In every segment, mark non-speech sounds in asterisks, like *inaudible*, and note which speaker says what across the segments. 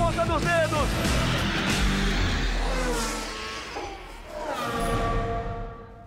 Speaker 1: ponta dos dedos.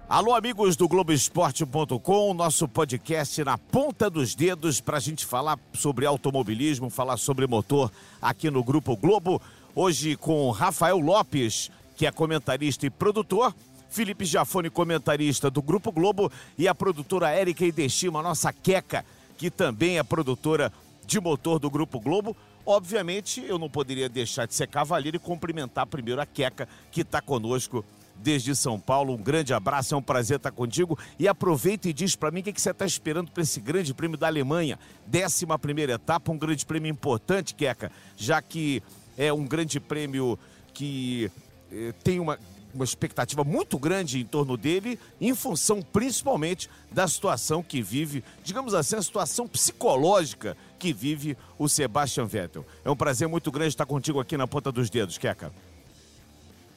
Speaker 2: Alô, amigos do Globoesporte.com, nosso podcast na ponta dos dedos para a gente falar sobre automobilismo, falar sobre motor aqui no Grupo Globo. Hoje com Rafael Lopes, que é comentarista e produtor, Felipe Jafone, comentarista do Grupo Globo, e a produtora Érica Idestima, nossa queca, que também é produtora de motor do Grupo Globo. Obviamente, eu não poderia deixar de ser cavaleiro e cumprimentar primeiro a Queca, que está conosco desde São Paulo. Um grande abraço, é um prazer estar contigo. E aproveita e diz para mim o que, que você está esperando para esse grande prêmio da Alemanha. Décima primeira etapa, um grande prêmio importante, Queca, já que é um grande prêmio que eh, tem uma uma expectativa muito grande em torno dele, em função principalmente da situação que vive, digamos assim, a situação psicológica que vive o Sebastian Vettel. É um prazer muito grande estar contigo aqui na ponta dos dedos, Queca.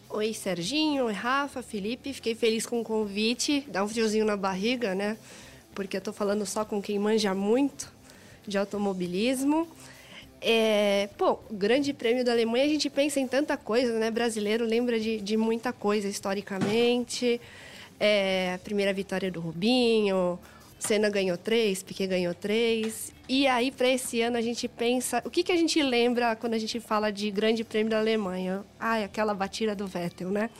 Speaker 3: Oi, Serginho, Rafa, Felipe. Fiquei feliz com o convite. Dá um friozinho na barriga, né? Porque eu tô falando só com quem manja muito de automobilismo. É, pô, Grande Prêmio da Alemanha, a gente pensa em tanta coisa, né? Brasileiro lembra de, de muita coisa historicamente. É, primeira vitória do Rubinho, Senna ganhou três, Piquet ganhou três. E aí, para esse ano, a gente pensa. O que, que a gente lembra quando a gente fala de Grande Prêmio da Alemanha? Ai, aquela batida do Vettel, né?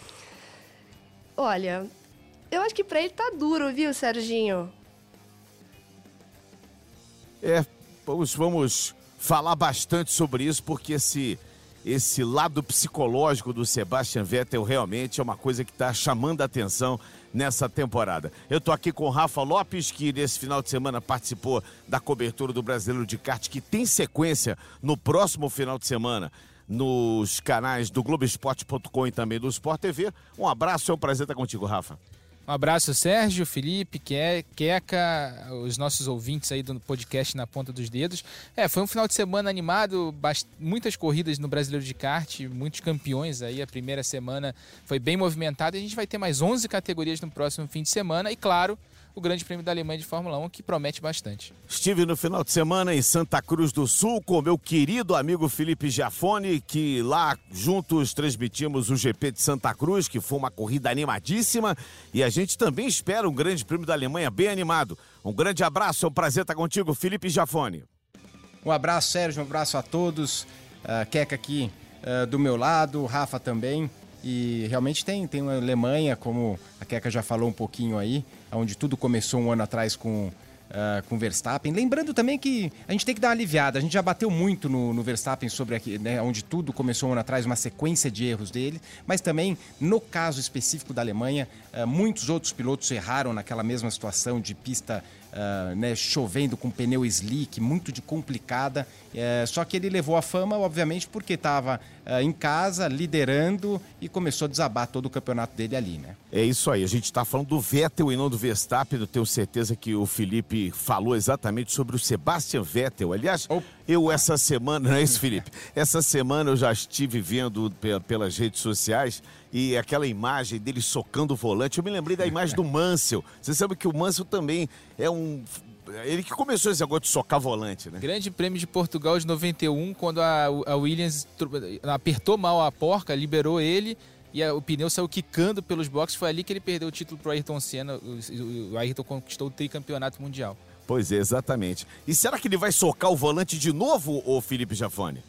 Speaker 3: Olha, eu acho que para ele tá duro, viu, Serginho?
Speaker 2: É, vamos, vamos falar bastante sobre isso, porque esse, esse lado psicológico do Sebastian Vettel realmente é uma coisa que está chamando a atenção nessa temporada. Eu estou aqui com o Rafa Lopes, que nesse final de semana participou da cobertura do Brasileiro de Kart, que tem sequência no próximo final de semana nos canais do Globoesporte.com e também do Sport TV. Um abraço, é um prazer estar contigo, Rafa.
Speaker 4: Um abraço, Sérgio, Felipe, Queca, os nossos ouvintes aí do podcast Na Ponta dos Dedos. É, foi um final de semana animado, muitas corridas no Brasileiro de Kart, muitos campeões aí. A primeira semana foi bem movimentada e a gente vai ter mais 11 categorias no próximo fim de semana. E claro, o Grande Prêmio da Alemanha de Fórmula 1, que promete bastante.
Speaker 2: Estive no final de semana em Santa Cruz do Sul com meu querido amigo Felipe Giafone, que lá juntos transmitimos o GP de Santa Cruz, que foi uma corrida animadíssima, e a gente também espera um Grande Prêmio da Alemanha bem animado. Um grande abraço, é um prazer estar contigo, Felipe Giafone.
Speaker 5: Um abraço, Sérgio, um abraço a todos. Uh, Queca aqui uh, do meu lado, Rafa também. E realmente tem, tem uma Alemanha, como a Keka já falou um pouquinho aí, onde tudo começou um ano atrás com uh, com Verstappen. Lembrando também que a gente tem que dar uma aliviada. A gente já bateu muito no, no Verstappen sobre aqui, né, onde tudo começou um ano atrás, uma sequência de erros dele. Mas também, no caso específico da Alemanha, uh, muitos outros pilotos erraram naquela mesma situação de pista uh, né, chovendo com pneu slick, muito de complicada. Uh, só que ele levou a fama, obviamente, porque estava uh, em casa, liderando e começou a desabar todo o campeonato dele ali, né?
Speaker 2: É isso aí. A gente está falando do Vettel e não do Verstappen. Eu tenho certeza que o Felipe falou exatamente sobre o Sebastian Vettel. Aliás, oh. eu essa semana, *laughs* não é isso, Felipe? Essa semana eu já estive vendo pelas redes sociais e aquela imagem dele socando o volante. Eu me lembrei da imagem do Mansell. Você sabe que o Mansell também é um ele que começou esse negócio de socar volante, né?
Speaker 4: Grande Prêmio de Portugal de 91, quando a, a Williams apertou mal a porca, liberou ele e a, o pneu saiu quicando pelos boxes. Foi ali que ele perdeu o título para Ayrton Senna. O, o Ayrton conquistou o tricampeonato mundial.
Speaker 2: Pois é, exatamente. E será que ele vai socar o volante de novo, o Felipe Jafone?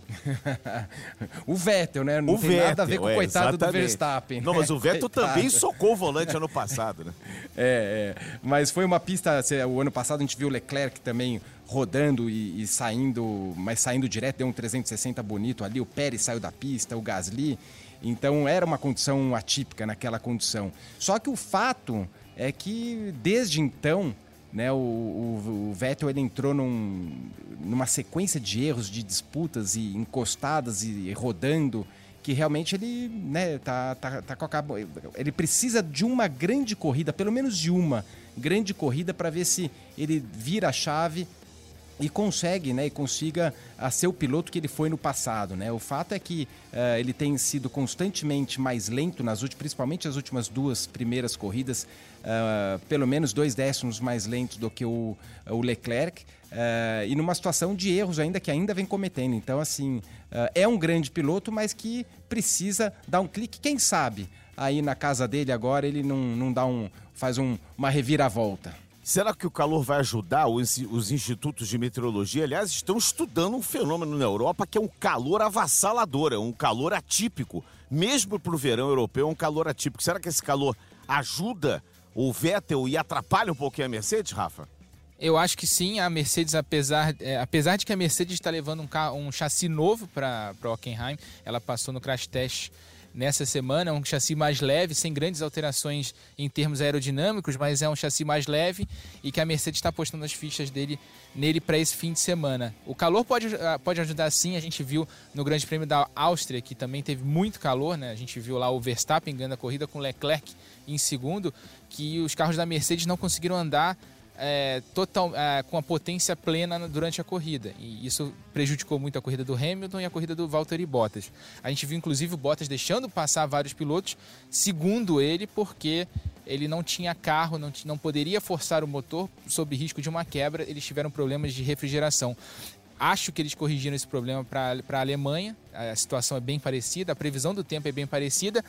Speaker 2: *laughs*
Speaker 5: o Vettel, né? Não
Speaker 2: o
Speaker 5: tem
Speaker 2: Vettel,
Speaker 5: nada a ver com o
Speaker 2: é,
Speaker 5: coitado
Speaker 2: exatamente.
Speaker 5: do Verstappen.
Speaker 2: Não, mas o *laughs* Vettel também socou o volante ano passado, né? *laughs*
Speaker 5: É, é, mas foi uma pista, o ano passado a gente viu o Leclerc também rodando e, e, saindo, mas saindo direto, deu um 360 bonito ali, o Pérez saiu da pista, o Gasly. Então era uma condição atípica naquela condição. Só que o fato é que desde então né, o, o, o, Vettel ele entrou num, numa sequência de erros, de disputas e encostadas e, e rodando que realmente ele né, tá, tá, tá com a cabo... ele precisa de uma grande corrida, pelo menos de uma grande corrida para ver se ele vira a chave e consegue, né, e consiga a ser o piloto que ele foi no passado, né? O fato é que uh, ele tem sido constantemente mais lento nas últimas, principalmente as últimas duas primeiras corridas, uh, pelo menos dois décimos mais lentos do que o, o Leclerc, uh, e numa situação de erros ainda que ainda vem cometendo. Então, assim, é um grande piloto, mas que precisa dar um clique, quem sabe aí na casa dele agora ele não, não dá um faz um, uma reviravolta.
Speaker 2: Será que o calor vai ajudar? Os, os, institutos de meteorologia, aliás, estão estudando um fenômeno na Europa que é um calor avassalador, é um calor atípico. Mesmo para o verão europeu, é um calor atípico. Será que esse calor ajuda o Vettel e atrapalha um pouquinho a Mercedes, Rafa?
Speaker 4: Eu acho que sim, a Mercedes, apesar, é, apesar de que a Mercedes está levando um, um chassi novo para Hockenheim, ela passou no crash test nessa semana. É um chassi mais leve, sem grandes alterações em termos aerodinâmicos, mas é um chassi mais leve e que a Mercedes está apostando as fichas dele nele para esse fim de semana. O calor pode, ah, pode ajudar sim, a gente viu no Grande Prêmio da Áustria, que também teve muito calor, né? A gente viu lá o Verstappen ganhando a corrida com o Leclerc em segundo, que os carros da Mercedes não conseguiram andar é, total, é, com a potência plena durante a corrida. E isso prejudicou muito a corrida do Hamilton e a corrida do Valtteri Bottas. A gente viu inclusive o Bottas deixando passar vários pilotos, segundo ele, porque ele não tinha carro, não, não poderia forçar o motor sob risco de uma quebra, eles tiveram problemas de refrigeração. Acho que eles corrigiram esse problema para a Alemanha. A situação é bem parecida, a previsão do tempo é bem parecida.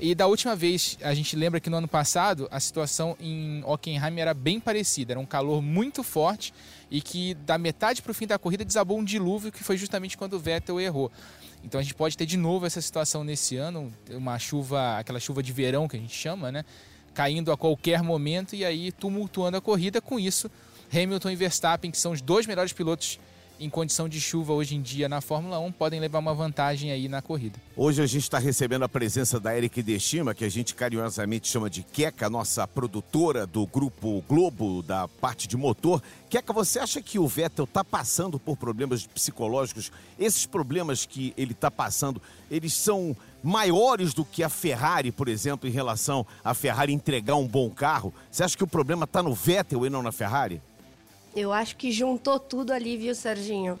Speaker 4: E da última vez, a gente lembra que no ano passado a situação em Hockenheim era bem parecida, era um calor muito forte e que da metade para o fim da corrida desabou um dilúvio que foi justamente quando o Vettel errou. Então a gente pode ter de novo essa situação nesse ano, uma chuva, aquela chuva de verão que a gente chama, né? Caindo a qualquer momento e aí tumultuando a corrida. Com isso, Hamilton e Verstappen, que são os dois melhores pilotos em condição de chuva hoje em dia na Fórmula 1 podem levar uma vantagem aí na corrida.
Speaker 2: Hoje a gente está recebendo a presença da Eric Destima, que a gente carinhosamente chama de Queca, nossa produtora do Grupo Globo, da parte de motor. Queca, você acha que o Vettel está passando por problemas psicológicos? Esses problemas que ele está passando, eles são maiores do que a Ferrari, por exemplo, em relação a Ferrari entregar um bom carro? Você acha que o problema está no Vettel e não na Ferrari?
Speaker 3: Eu acho que juntou tudo ali, viu, Serginho?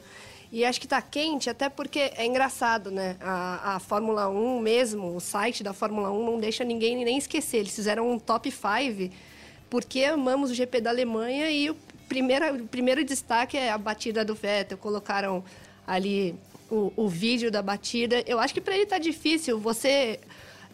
Speaker 3: E acho que está quente, até porque é engraçado, né? A, a, Fórmula 1 mesmo, o site da Fórmula 1 não deixa ninguém nem esquecer. Eles fizeram um top 5 porque amamos o GP da Alemanha e o primeiro, o primeiro destaque é a batida do Vettel. Colocaram ali o, o vídeo da batida. Eu acho que para ele tá difícil. Você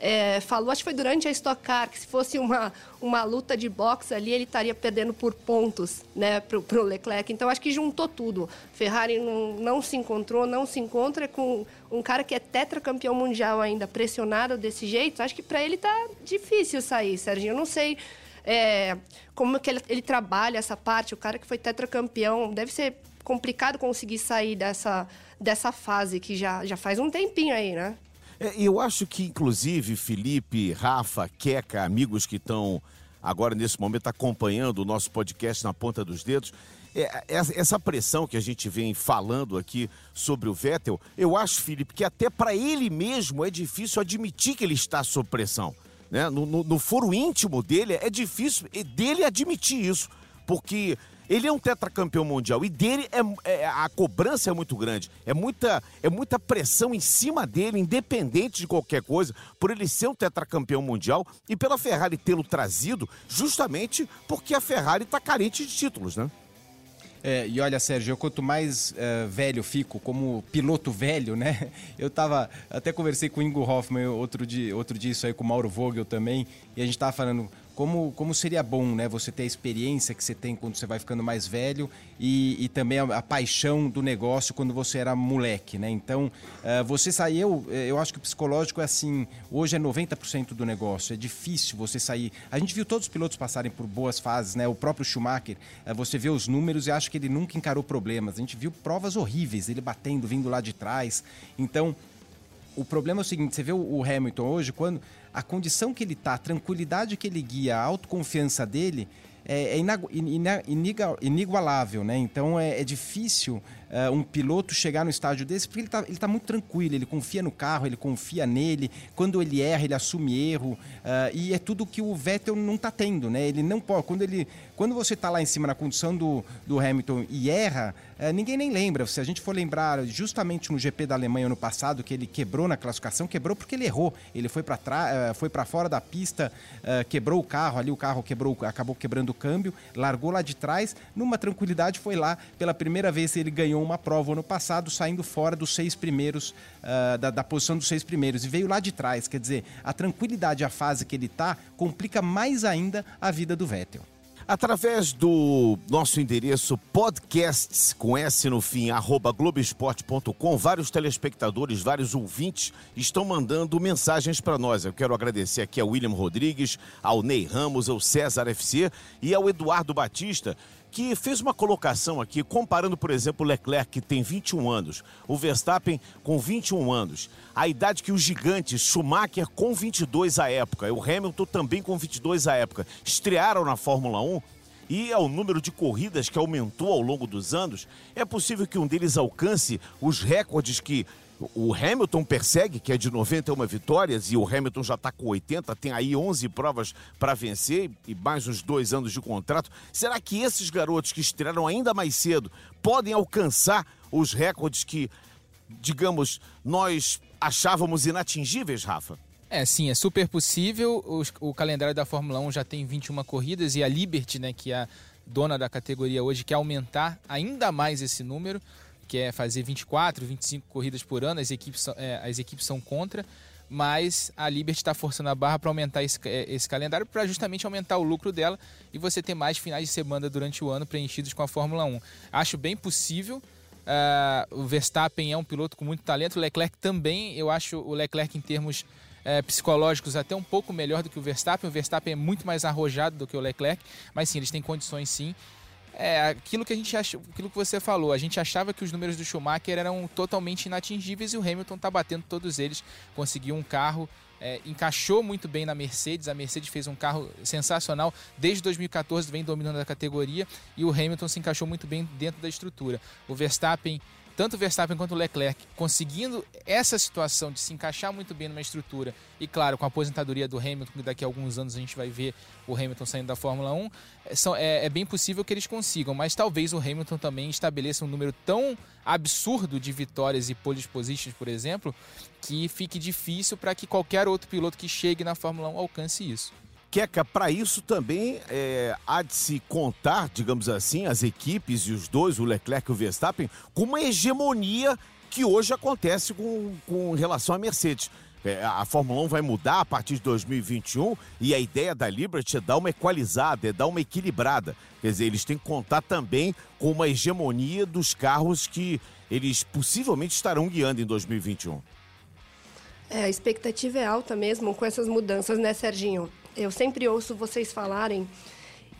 Speaker 3: é, falou, acho que foi durante a Stock Car, que se fosse uma, uma luta de boxe ali, ele estaria perdendo por pontos né, para o Leclerc. Então, acho que juntou tudo. Ferrari não, não se encontrou, não se encontra com um cara que é tetracampeão mundial ainda, pressionado desse jeito. Acho que para ele tá difícil sair, Serginho. Eu não sei é, como que ele, ele trabalha essa parte. O cara que foi tetracampeão, deve ser complicado conseguir sair dessa, dessa fase que já, já faz um tempinho aí, né?
Speaker 2: É, eu acho que, inclusive, Felipe, Rafa, Queca, amigos que estão agora nesse momento acompanhando o nosso podcast na ponta dos dedos, é, é, essa pressão que a gente vem falando aqui sobre o Vettel, eu acho, Felipe, que até para ele mesmo é difícil admitir que ele está sob pressão. Né? No, no, no foro íntimo dele, é difícil dele admitir isso, porque ele é um tetracampeão mundial e dele é, é, a cobrança é muito grande. É muita, é muita pressão em cima dele, independente de qualquer coisa, por ele ser um tetracampeão mundial e pela Ferrari tê-lo trazido justamente porque a Ferrari está carente de títulos, né?
Speaker 5: É, e olha, Sérgio, quanto mais uh, velho fico, como piloto velho, né? *laughs* Eu tava. Até conversei com o Ingo Hoffman outro dia, outro dia isso aí com o Mauro Vogel também, e a gente tava falando como, como seria bom, né? Você ter a experiência que você tem quando você vai ficando mais velho e, e também a, a, paixão do negócio quando você era moleque, né? Então, uh, você saiu, eh, eu acho que o psicológico é assim, hoje é 90% do negócio, é difícil você sair. A gente viu todos os pilotos passarem por boas fases, né? O próprio Schumacher, uh, você vê os números e acha que ele nunca encarou problemas. A gente viu provas horríveis, ele batendo, vindo lá de trás. Então, o problema é o seguinte, você vê o Hamilton hoje, quando a condição que ele está, a tranquilidade que ele guia, a autoconfiança dele é, é inigualável, né? Então é, é, difícil uh, um piloto chegar no estádio desse, porque ele está ele tá muito tranquilo, ele confia no carro, ele confia nele, quando ele erra, ele assume erro, uh, e é tudo que o Vettel não está tendo, né? Ele não pode, quando, ele, quando você está lá em cima na condição do, do Hamilton e erra, uh, ninguém nem lembra. Se a gente for lembrar justamente no GP da Alemanha ano passado, que ele quebrou na classificação, quebrou porque ele errou, ele foi para trás, foi para fora da pista, quebrou o carro, ali o carro quebrou, acabou quebrando o câmbio, largou lá de trás, numa tranquilidade foi lá, pela primeira vez ele ganhou uma prova ano passado, saindo fora dos seis primeiros, uh, da, da, posição dos seis primeiros, e veio lá de trás. Quer dizer, a tranquilidade, a fase que ele está, complica mais ainda a vida do Vettel.
Speaker 2: Através do nosso endereço podcasts com S no fim, arroba globesport.com, vários telespectadores, vários ouvintes estão mandando mensagens para nós. Eu quero agradecer aqui ao William Rodrigues, ao Ney Ramos, ao César FC e ao Eduardo Batista, que fez uma colocação aqui, comparando, por exemplo, o Leclerc, que tem 21 anos, o Verstappen com 21 anos, a idade que o gigante Schumacher com 22 à época, e o Hamilton também com 22 à época, estrearam na Fórmula 1 e ao número de corridas que aumentou ao longo dos anos, é possível que um deles alcance os recordes que o Hamilton persegue, que é de 91 vitórias, e o Hamilton já está com 80, tem aí 11 provas para vencer e mais uns dois anos de contrato. Será que esses garotos que estrearam ainda mais cedo podem alcançar os recordes que, digamos, nós achávamos inatingíveis, Rafa?
Speaker 4: É, sim, é super possível. O, o, calendário da Fórmula 1 já tem 21 corridas e a Liberty, né, que é a dona da categoria hoje, quer aumentar ainda mais esse número que é fazer 24, 25 corridas por ano, as equipes, é, as equipes são contra, mas a Liberty está forçando a barra para aumentar esse, é, esse calendário para justamente aumentar o lucro dela e você ter mais finais de semana durante o ano preenchidos com a Fórmula 1. Acho bem possível. Uh, o Verstappen é um piloto com muito talento, o Leclerc também. Eu acho o Leclerc, em termos é, psicológicos, até um pouco melhor do que o Verstappen. O Verstappen é muito mais arrojado do que o Leclerc, mas sim, eles têm condições sim. É, aquilo que a gente achou, aquilo que você falou, a gente achava que os números do Schumacher eram totalmente inatingíveis e o Hamilton está batendo todos eles, conseguiu um carro, é, encaixou muito bem na Mercedes, a Mercedes fez um carro sensacional, desde 2014 vem dominando a categoria e o Hamilton se encaixou muito bem dentro da estrutura. O Verstappen tanto Verstappen quanto Leclerc conseguindo essa situação de se encaixar muito bem numa estrutura e claro com a aposentadoria do Hamilton que daqui a alguns anos a gente vai ver o Hamilton saindo da Fórmula 1 é, é, é bem possível que eles consigam mas talvez o Hamilton também estabeleça um número tão absurdo de vitórias e pole positions por exemplo que fique difícil para que qualquer outro piloto que chegue na Fórmula 1 alcance isso
Speaker 2: Queca, para isso também é, há de se contar, digamos assim, as equipes e os dois, o Leclerc e o Verstappen, com uma hegemonia que hoje acontece com, com relação à Mercedes. É, a Fórmula 1 vai mudar a partir de 2021 e a ideia da Liberty é dar uma equalizada, é dar uma equilibrada. Quer dizer, eles têm que contar também com uma hegemonia dos carros que eles possivelmente estarão guiando em 2021.
Speaker 3: É, a expectativa é alta mesmo com essas mudanças, né, Serginho? Eu sempre ouço vocês falarem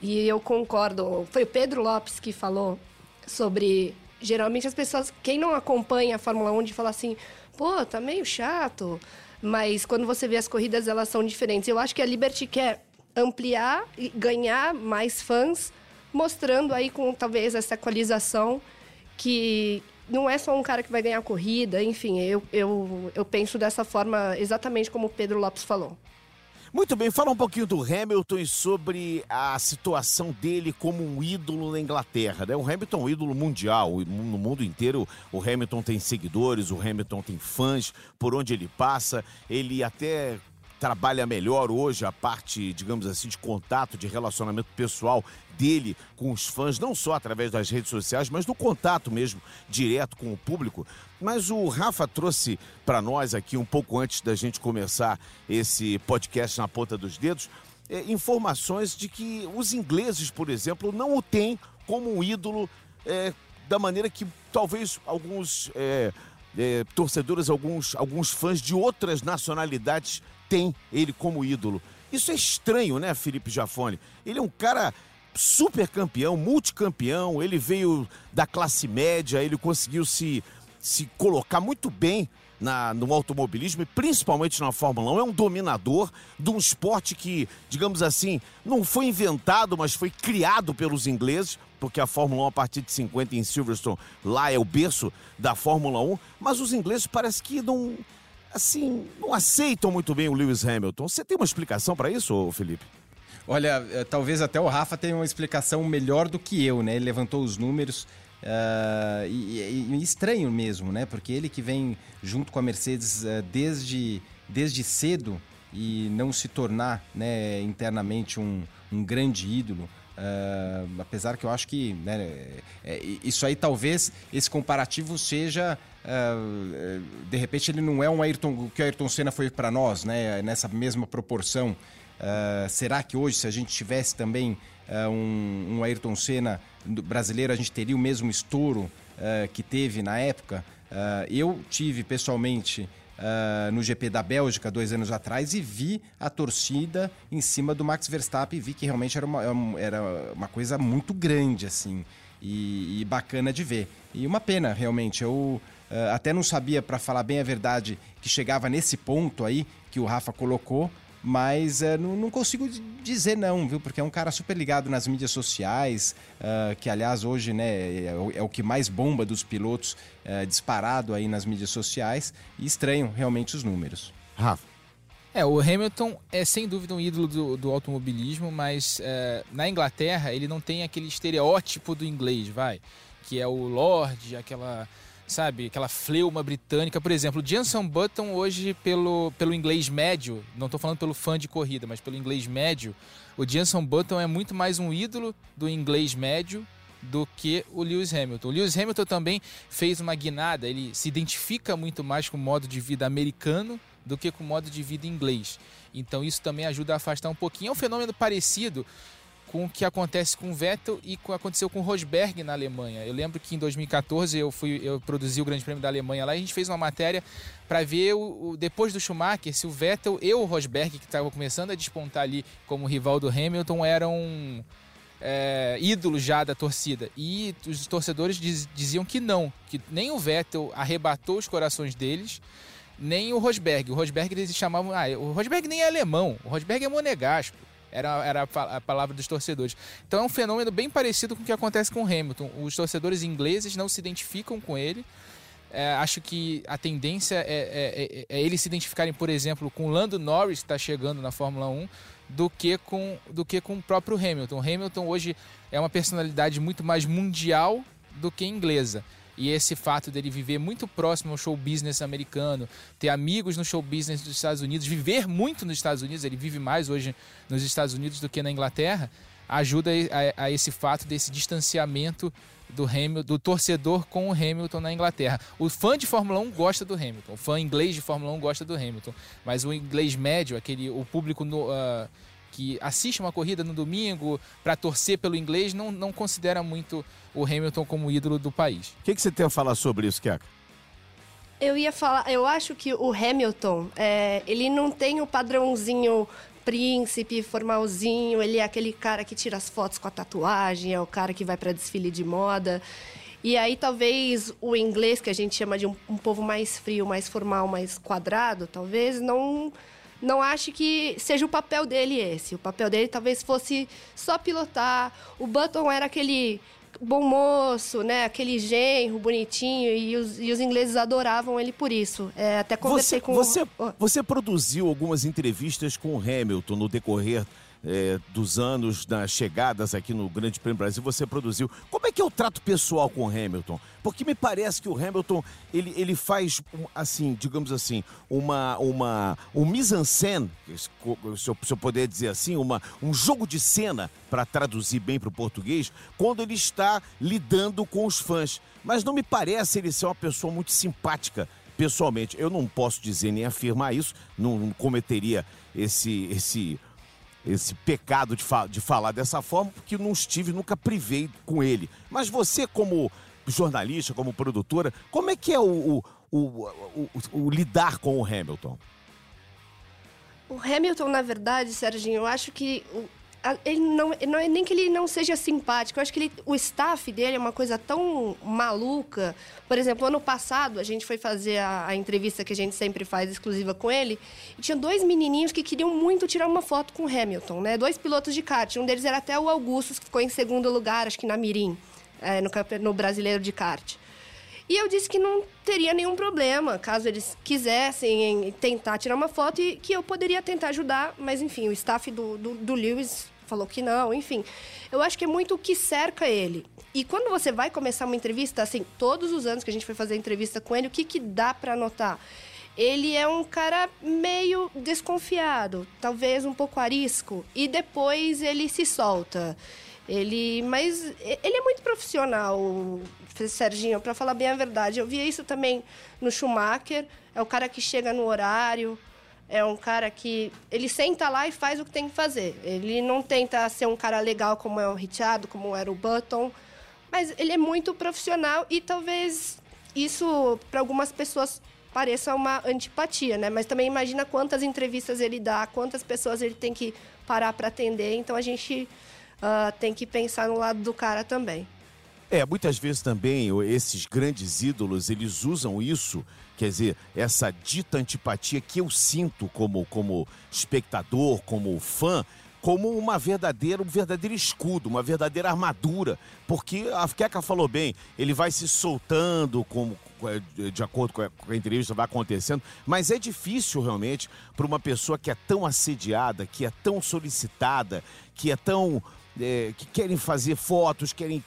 Speaker 3: e eu concordo. Foi o Pedro Lopes que falou sobre. Geralmente as pessoas, quem não acompanha a Fórmula 1, de falar assim, pô, tá meio chato. Mas quando você vê as corridas, elas são diferentes. Eu acho que a Liberty quer ampliar e ganhar mais fãs, mostrando aí com talvez essa equalização que não é só um cara que vai ganhar corrida, enfim, eu, eu, eu penso dessa forma exatamente como o Pedro Lopes falou.
Speaker 2: Muito bem, fala um pouquinho do Hamilton e sobre a situação dele como um ídolo na Inglaterra. Né? O Hamilton é um ídolo mundial, no mundo inteiro o Hamilton tem seguidores, o Hamilton tem fãs por onde ele passa. Ele até trabalha melhor hoje a parte, digamos assim, de contato, de relacionamento pessoal dele com os fãs, não só através das redes sociais, mas do contato mesmo direto com o público. Mas o Rafa trouxe para nós aqui, um pouco antes da gente começar esse podcast na ponta dos dedos, é, informações de que os ingleses, por exemplo, não o têm como um ídolo é, da maneira que talvez alguns é, é torcedores, alguns, alguns fãs de outras nacionalidades têm ele como ídolo. Isso é estranho, né, Felipe Jafone? Ele é um cara super campeão, multicampeão, ele veio da classe média, ele conseguiu se, se colocar muito bem na, no automobilismo e principalmente na Fórmula 1. É um dominador de um esporte que, digamos assim, não foi inventado, mas foi criado pelos ingleses. porque a Fórmula 1 a partir de 50 em Silverstone, lá é o berço da Fórmula 1, mas os ingleses parece que não assim, não aceitam muito bem o Lewis Hamilton. Você tem uma explicação para isso, Felipe?
Speaker 5: Olha, eh, talvez até o Rafa tenha uma explicação melhor do que eu, né? Ele levantou os números. Uh, e, e, estranho mesmo, né? Porque ele que vem junto com a Mercedes uh, desde, desde cedo e não se tornar né, internamente um, um grande ídolo. Uh, apesar que eu acho que né, isso aí talvez esse comparativo seja de repente ele não é um Ayrton que o Ayrton Senna foi para nós né nessa mesma proporção uh, será que hoje se a gente tivesse também um, um, Ayrton Senna brasileiro a gente teria o mesmo estouro que teve na época eu tive pessoalmente uh, no GP da Bélgica dois anos atrás e vi a torcida em cima do Max Verstappen e vi que realmente era uma, era uma coisa muito grande, assim, e, e bacana de ver. E uma pena, realmente. Eu uh, até não sabia, para falar bem a verdade, que chegava nesse ponto aí que o Rafa colocou mas uh, não, não, consigo dizer não, viu? Porque é um cara super ligado nas mídias sociais, uh, que aliás hoje né, é, é, o que mais bomba dos pilotos uh, disparado aí nas mídias sociais e estranho realmente os números.
Speaker 2: Rafa.
Speaker 4: É, o Hamilton é sem dúvida um ídolo do, do automobilismo, mas é, na Inglaterra ele não tem aquele estereótipo do inglês, vai, que é o Lorde, aquela sabe? Aquela fleuma britânica. Por exemplo, o Jenson Button hoje, pelo, pelo inglês médio, não estou falando pelo fã de corrida, mas pelo inglês médio, o Jenson Button é muito mais um ídolo do inglês médio do que o Lewis Hamilton. O Lewis Hamilton também fez uma guinada, ele se identifica muito mais com o modo de vida americano do que com o modo de vida inglês. Então isso também ajuda a afastar um pouquinho. É um fenômeno parecido com o que acontece com o Vettel e com aconteceu com o Rosberg na Alemanha. Eu lembro que em 2014 eu fui eu produzi o Grande Prêmio da Alemanha lá e a gente fez uma matéria para ver o, o, depois do Schumacher se o Vettel e o Rosberg que estava começando a despontar ali como rival do Hamilton eram é, ídolos já da torcida. E os torcedores diz, diziam que não, que nem o Vettel arrebatou os corações deles, nem o Rosberg. O Rosberg eles chamavam. Ah, o Rosberg nem é alemão, o Rosberg é monegasco era, era a palavra dos torcedores. Então é um fenômeno bem parecido com o que acontece com o Hamilton. Os torcedores ingleses não se identificam com ele. É, acho que a tendência é, é, é, é, eles se identificarem, por exemplo, com o Lando Norris, que está chegando na Fórmula 1, do que, com, do que com o próprio Hamilton. O Hamilton hoje é uma personalidade muito mais mundial do que inglesa. E esse fato dele viver muito próximo ao show business americano, ter amigos no show business dos Estados Unidos, viver muito nos Estados Unidos, ele vive mais hoje nos Estados Unidos do que na Inglaterra, ajuda a, a esse fato desse distanciamento do Hamilton, do torcedor com o Hamilton na Inglaterra. O fã de Fórmula 1 gosta do Hamilton, o fã inglês de Fórmula 1 gosta do Hamilton, mas o inglês médio, aquele o público no, uh, que assiste uma corrida no domingo para torcer pelo inglês não, não considera muito o Hamilton como ídolo do país.
Speaker 2: O que, que você tem a falar sobre isso, Keka?
Speaker 3: Eu ia falar, eu acho que o Hamilton, é, ele não tem o padrãozinho príncipe, formalzinho, ele é aquele cara que tira as fotos com a tatuagem, é o cara que vai para desfile de moda. E aí talvez o inglês, que a gente chama de um, um povo mais frio, mais formal, mais quadrado, talvez não não ache que seja o papel dele esse. O papel dele talvez fosse só pilotar. O Button era aquele bom moço, né? Aquele genro bonitinho e os, e os ingleses adoravam ele por isso. É, até conversei
Speaker 2: você,
Speaker 3: com...
Speaker 2: Você, você produziu algumas entrevistas com o Hamilton no decorrer é, dos anos das chegadas aqui no Grande Prêmio Brasil, você produziu. Como é que é o trato pessoal com o Hamilton? Porque me parece que o Hamilton, ele, ele faz, assim, digamos assim, uma, uma, um mise-en-scène, se eu, se eu puder dizer assim, uma, um jogo de cena, para traduzir bem para o português, quando ele está lidando com os fãs. Mas não me parece ele ser uma pessoa muito simpática pessoalmente. Eu não posso dizer nem afirmar isso, não, não cometeria esse, esse esse pecado de, fa de falar dessa forma, porque não estive, nunca privei com ele. Mas você, como jornalista, como produtora, como é que é o, o, o, o lidar com o Hamilton?
Speaker 3: O Hamilton, na verdade, Serginho, eu acho que ele não, não é nem que ele não seja simpático, eu acho que ele, o staff dele é uma coisa tão maluca. Por exemplo, ano passado a gente foi fazer a, a, entrevista que a gente sempre faz exclusiva com ele, e tinha dois menininhos que queriam muito tirar uma foto com o Hamilton, né? Dois pilotos de kart, um deles era até o Augustus, que ficou em segundo lugar, acho que na Mirim, é, no, no brasileiro de kart. E eu disse que não teria nenhum problema, caso eles quisessem tentar tirar uma foto e que eu poderia tentar ajudar, mas enfim, o staff do, do, do Lewis falou que não, enfim. Eu acho que é muito o que cerca ele. E quando você vai começar uma entrevista, assim, todos os anos que a gente foi fazer entrevista com ele, o que, que dá para notar? Ele é um cara meio desconfiado, talvez um pouco arisco, e depois ele se solta. Ele, mas ele é muito profissional, Serginho, para falar bem a verdade. Eu via isso também no Schumacher. É o cara que chega no horário, é um cara que ele senta lá e faz o que tem que fazer. Ele não tenta ser um cara legal como é o Richard, como era o Button, mas ele é muito profissional e talvez isso para algumas pessoas pareça uma antipatia, né? Mas também imagina quantas entrevistas ele dá, quantas pessoas ele tem que parar para atender. Então a gente uh, tem que pensar no lado do cara também.
Speaker 2: É, muitas vezes também esses grandes ídolos, eles usam isso, quer dizer, essa dita antipatia que eu sinto como, como espectador, como fã, como uma verdadeira, um verdadeiro escudo, uma verdadeira armadura. Porque a Keka falou bem, ele vai se soltando como, de acordo com a, com a entrevista vai acontecendo, mas é difícil realmente para uma pessoa que é tão assediada, que é tão solicitada, que é tão. É, que querem fazer fotos, querem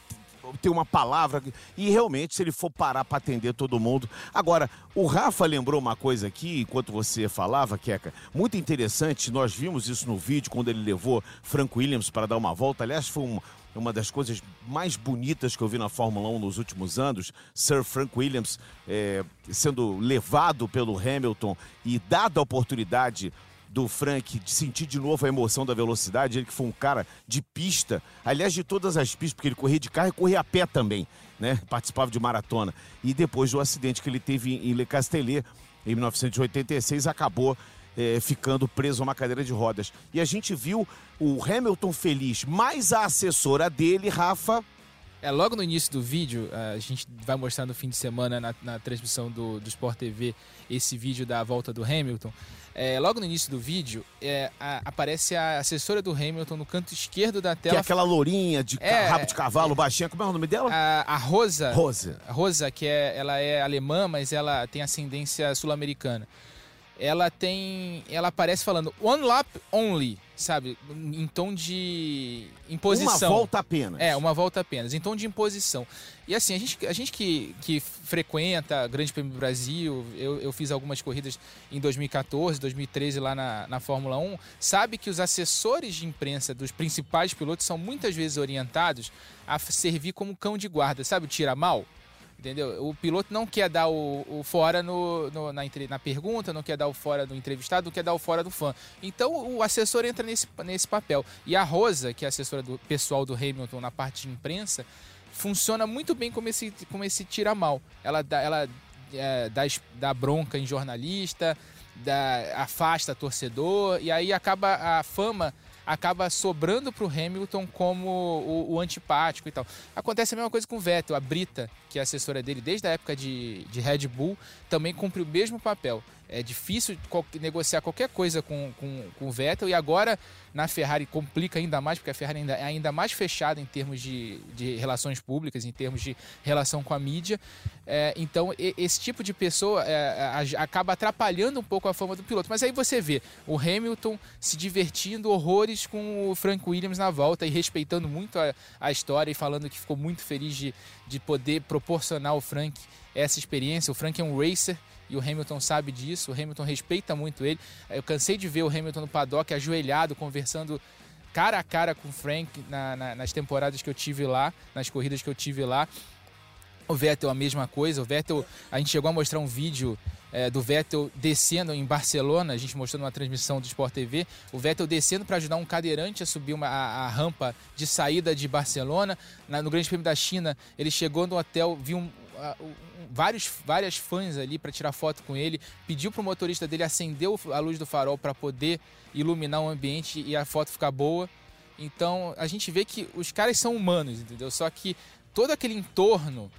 Speaker 2: ter uma palavra. E realmente, se ele for parar para atender todo mundo. Agora, o Rafa lembrou uma coisa aqui, enquanto você falava, Queca, muito interessante. Nós vimos isso no vídeo quando ele levou Frank Williams para dar uma volta. Aliás, foi um, uma das coisas mais bonitas que eu vi na Fórmula 1 nos últimos anos. Sir Frank Williams é, sendo levado pelo Hamilton e dada a oportunidade do Frank de sentir de novo a emoção da velocidade, ele que foi um cara de pista, aliás, de todas as pistas, porque ele corria de carro e corria a pé também, né? Participava de maratona. E depois do acidente que ele teve em Le Castellet, em 1986, acabou é, ficando preso a uma cadeira de rodas. E a gente viu o Hamilton feliz, mais a assessora dele, Rafa.
Speaker 4: É, logo no início do vídeo, a gente vai mostrar no fim de semana na, na transmissão do, do Sport TV esse vídeo da volta do Hamilton. É, logo no início do vídeo, é, a, aparece a assessora do Hamilton no canto esquerdo da tela.
Speaker 2: Que é aquela lourinha de é, rabo de cavalo, é, baixinha. Como é o nome dela?
Speaker 4: A, a Rosa.
Speaker 2: Rosa.
Speaker 4: Rosa, que é, ela é alemã, mas ela tem ascendência sul-americana ela tem. Ela aparece falando one lap only, sabe? Em tom de imposição.
Speaker 2: Uma volta apenas.
Speaker 4: É, uma volta apenas, em tom de imposição. E assim, a gente, a gente que, que frequenta Grande Prêmio do Brasil, eu, eu fiz algumas corridas em 2014, 2013 lá na, na Fórmula 1, sabe que os assessores de imprensa dos principais pilotos são muitas vezes orientados a servir como cão de guarda, sabe tira mal? Entendeu? O piloto não quer dar o, o fora no, no, na, na pergunta, não quer dar o fora do entrevistado, não quer dar o fora do fã. Então o assessor entra nesse, nesse papel. E a Rosa, que é assessora do pessoal do Hamilton na parte de imprensa, funciona muito bem como esse, como esse tira-mal. Ela, dá, ela é, dá, dá bronca em jornalista, dá, afasta torcedor, e aí acaba a fama acaba sobrando para o Hamilton como o, o, antipático e tal. Acontece a mesma coisa com o Vettel. A Brita, que é assessora dele desde a época de, de Red Bull, também cumpre o mesmo papel. É difícil negociar qualquer coisa com, com, com o Vettel e agora na Ferrari complica ainda mais, porque a Ferrari ainda, é ainda mais fechada em termos de, de relações públicas, em termos de relação com a mídia. É, então, esse tipo de pessoa é, acaba atrapalhando um pouco a fama do piloto. Mas aí você vê o Hamilton se divertindo horrores com o Frank Williams na volta e respeitando muito a, a história e falando que ficou muito feliz de, de poder proporcionar ao Frank essa experiência. O Frank é um racer e o Hamilton sabe disso, o Hamilton respeita muito ele. Eu cansei de ver o Hamilton no paddock ajoelhado, conversando cara a cara com o Frank na, na, nas temporadas que eu tive lá, nas corridas que eu tive lá. O Vettel a mesma coisa, o Vettel, a gente chegou a mostrar um vídeo é, do Vettel descendo em Barcelona, a gente mostrou numa transmissão do Sport TV, o Vettel descendo para ajudar um cadeirante a subir uma, a, a rampa de saída de Barcelona. Na, no Grande Prêmio da China, ele chegou no hotel, viu um, vários, várias fãs ali para tirar foto com ele, pediu para o motorista dele acender a luz do farol para poder iluminar o ambiente e a foto ficar boa. Então a gente vê que os caras são humanos, entendeu? Só que todo aquele entorno,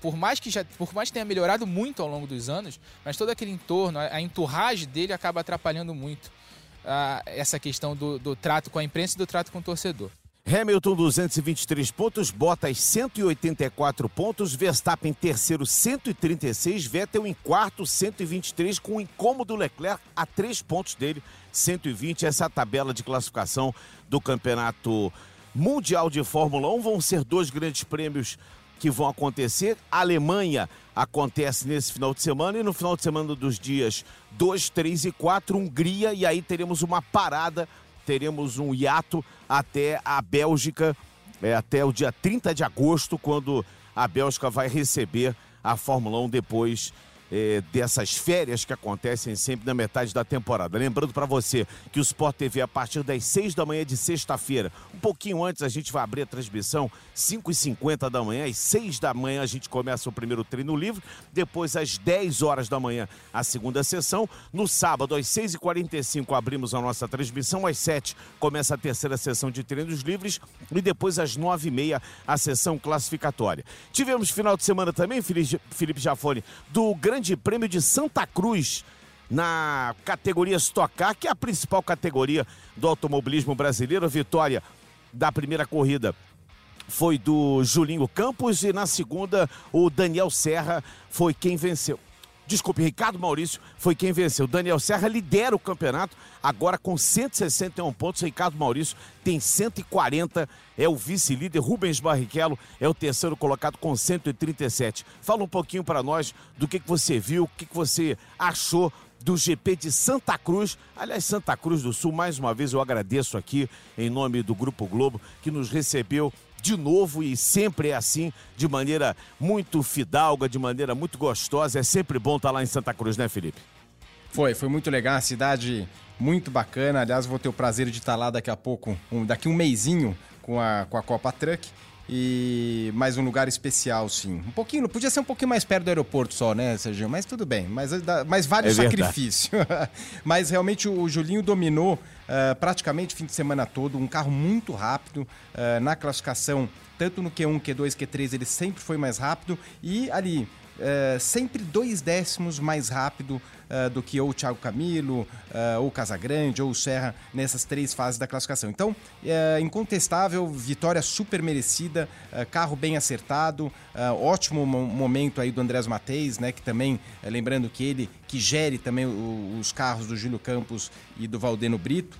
Speaker 4: por mais que já, por mais que tenha melhorado muito ao longo dos anos, mas todo aquele entorno, a, a enturragem dele acaba atrapalhando muito uh, essa questão do, do trato com a imprensa e do trato com o torcedor.
Speaker 2: Hamilton 223 pontos, Bottas 184 pontos, Verstappen terceiro 136, Vettel em quarto 123 com o incômodo Leclerc a três pontos dele 120. Essa é a tabela de classificação do Campeonato Mundial de Fórmula 1 vão ser dois grandes prêmios que vão acontecer. A Alemanha acontece nesse final de semana e no final de semana dos dias 2, 3 e 4, Hungria, e aí teremos uma parada, teremos um hiato até a Bélgica, é, até o dia 30 de agosto, quando a Bélgica vai receber a Fórmula 1 depois é, dessas férias que acontecem sempre na metade da temporada. Lembrando para você que o Sport TV, a partir das 6 da manhã de sexta-feira, um pouquinho antes a gente vai abrir a transmissão, 5h50 da manhã, às 6 da manhã a gente começa o primeiro treino livre, depois às 10 horas da manhã a segunda sessão, no sábado às 6h45 abrimos a nossa transmissão, às 7 começa a terceira sessão de treinos livres e depois às 9h30 a sessão classificatória. Tivemos final de semana também, Felipe Jafone, do Grande Grande Prêmio de Santa Cruz na categoria Stock Car, que é a principal categoria do automobilismo brasileiro. A vitória da primeira corrida foi do Julinho Campos e na segunda o Daniel Serra foi quem venceu. Desculpe, Ricardo Maurício foi quem venceu. Daniel Serra lidera o campeonato, agora com 161 pontos. Ricardo Maurício tem 140, é o vice-líder. Rubens Barrichello é o terceiro colocado com 137. Fala um pouquinho para nós do que, que você viu, o que, que você achou do GP de Santa Cruz. Aliás, Santa Cruz do Sul, mais uma vez eu agradeço aqui em nome do Grupo Globo que nos recebeu de novo e sempre é assim, de maneira muito fidalga, de maneira muito gostosa. É sempre bom estar lá em Santa Cruz, né, Felipe?
Speaker 5: Foi, foi muito legal, a cidade muito bacana. Aliás, vou ter o prazer de estar lá daqui a pouco, um, daqui um mêsinho com a, com a Copa Truck. E mais um lugar especial, sim. Um pouquinho, podia ser um pouquinho mais perto do aeroporto só, né, Serginho? Mas tudo bem. Mas, mas vale é o sacrifício. *laughs* mas realmente o Julinho dominou uh, praticamente o fim de semana todo. Um carro muito rápido uh, na classificação, tanto no Q1, Q2, Q3, ele sempre foi mais rápido. E ali, uh, sempre dois décimos mais rápido uh, do que ou o Thiago Camilo, uh, ou o Casagrande, ou o Serra nessas três fases da classificação. Então, é incontestável, vitória super merecida, uh, carro bem acertado, ótimo momento aí do Andrés Mateis, né, que também, lembrando que ele que gere também os carros do Júlio Campos e do Valdeno Brito,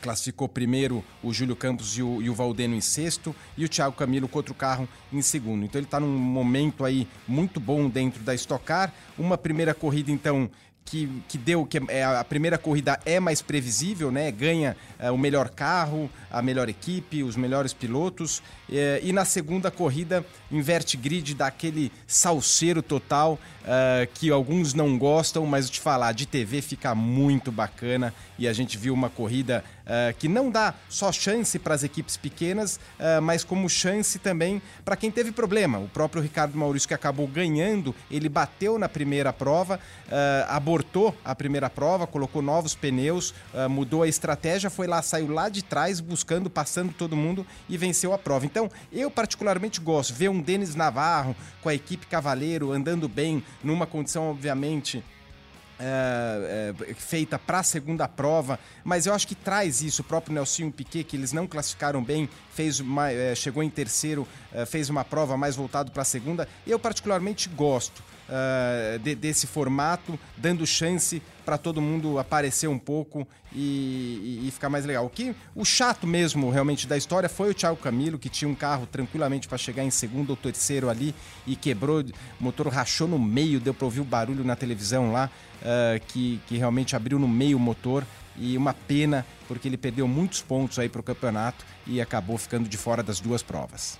Speaker 5: classificou primeiro o Júlio Campos e o, e o Valdeno em sexto e o Thiago Camilo com outro carro em segundo. Então ele está num momento aí muito bom dentro da Stock Car. Uma primeira corrida então que, que deu que é, a primeira corrida é mais previsível, né? Ganha é, o melhor carro, a melhor equipe, os melhores pilotos. É, e na segunda corrida inverte grid, dá aquele salseiro total uh, que alguns não gostam, mas te falar de TV fica muito bacana e a gente viu uma corrida uh, que não dá só chance para as equipes pequenas, uh, mas como chance também para quem teve problema. O próprio Ricardo Maurício que acabou ganhando, ele bateu na primeira prova, abortou a primeira prova, colocou novos pneus, mudou a estratégia, foi lá, saiu lá de trás buscando, passando todo mundo e venceu a prova. Então, eu particularmente gosto ver um Denis Navarro com a equipe Cavaleiro andando bem, numa condição, obviamente, é, é, feita para a segunda prova, mas eu acho que traz isso. O próprio Nelson Piquet, que eles não classificaram bem, fez uma, é, chegou em terceiro, é, fez uma prova mais voltado para a segunda. Eu particularmente gosto uh, de, desse formato, dando chance para todo mundo aparecer um pouco e, e, e, ficar mais legal. O que o chato mesmo realmente da história foi o Thiago Camilo, que tinha um carro tranquilamente para chegar em segundo ou terceiro ali e quebrou, o motor rachou no meio, deu para ouvir o barulho na televisão lá, uh, que, que realmente abriu no meio o motor e uma pena porque ele perdeu muitos pontos aí para o campeonato e acabou ficando de fora das duas provas.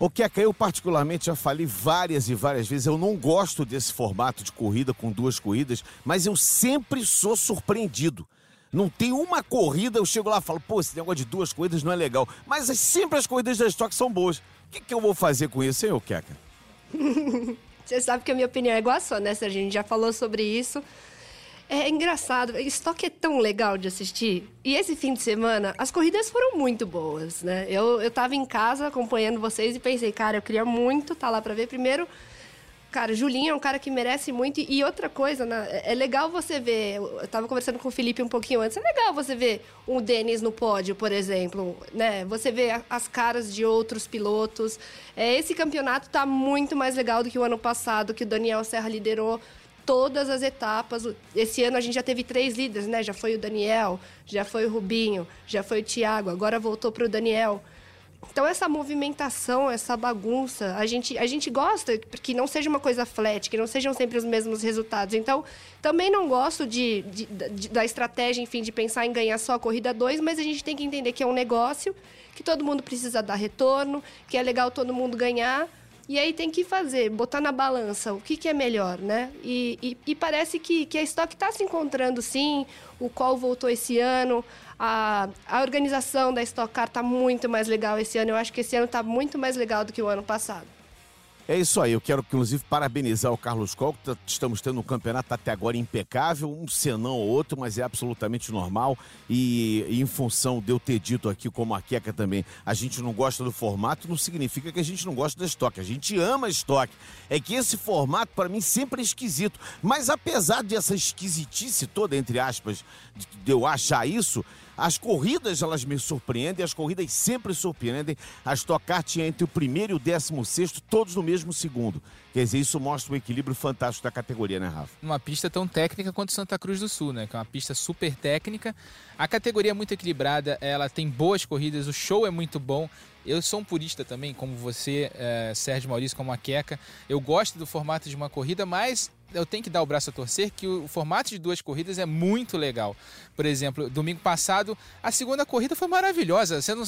Speaker 2: O que é que eu particularmente já falei várias e várias vezes, eu não gosto desse formato de corrida com duas corridas, mas eu sempre sou surpreendido. Não tem uma corrida, eu chego lá e falo, pô, esse negócio de duas corridas não é legal. Mas sempre as corridas da Stock são boas. O que, que eu vou fazer com isso, hein, ô? *laughs*
Speaker 3: Você sabe que a minha opinião é igual a sua, né, Serginho? A gente já falou sobre isso. É engraçado, estoque é tão legal de assistir. E esse fim de semana, as corridas foram muito boas, né? Eu, eu tava em casa acompanhando vocês e pensei, cara, eu queria muito estar tá lá para ver. Primeiro, Cara, Julinho é um cara que merece muito. E outra coisa, né? É legal você ver. Eu tava conversando com o Felipe um pouquinho antes. É legal você ver o Denis no pódio, por exemplo. Né? Você vê as caras de outros pilotos. É, esse campeonato tá muito mais legal do que o ano passado, que o Daniel Serra liderou todas as etapas. Esse ano a gente já teve três líderes, né? Já foi o Daniel, já foi o Rubinho, já foi o Thiago, agora voltou para o Daniel. Então essa movimentação, essa bagunça, a gente, a gente gosta que não seja uma coisa flat, que não sejam sempre os mesmos resultados. Então, também não gosto de, de, de da estratégia, enfim, de pensar em ganhar só a corrida 2, mas a gente tem que entender que é um negócio, que todo mundo precisa dar retorno, que é legal todo mundo ganhar. E aí tem que fazer, botar na balança o que, que é melhor, né? E, e, e parece que, que a Stock está se encontrando sim, o qual voltou esse ano, a, a organização da Stock Car está muito mais legal esse ano. Eu acho que esse ano está muito mais legal do que o ano passado.
Speaker 2: É isso aí, eu quero inclusive parabenizar o Carlos que tá, estamos tendo um campeonato até agora impecável, um senão ou outro, mas é absolutamente normal. E, e, em função de eu ter dito aqui, como a Queca também, a gente não gosta do formato, não significa que a gente não gosta da estoque. A gente ama estoque. É que esse formato, para mim, sempre é esquisito. Mas apesar dessa esquisitice toda, entre aspas, de eu achar isso, as corridas, elas me surpreendem, as corridas sempre surpreendem. A Stock Car tinha entre o primeiro e o décimo sexto, todos no mesmo segundo. Quer dizer, isso mostra um equilíbrio fantástico da categoria, né, Rafa?
Speaker 4: Uma pista tão técnica quanto Santa Cruz do Sul, né? Que é uma pista super técnica. A categoria é muito equilibrada, ela tem boas corridas, o show é muito bom. Eu sou um purista também, como você, é, Sérgio Maurício, como a Queca. Eu gosto do formato de uma corrida, mas eu tenho que dar o braço a torcer que o formato de duas corridas é muito legal. Por exemplo, domingo passado, a segunda corrida foi maravilhosa. Você não,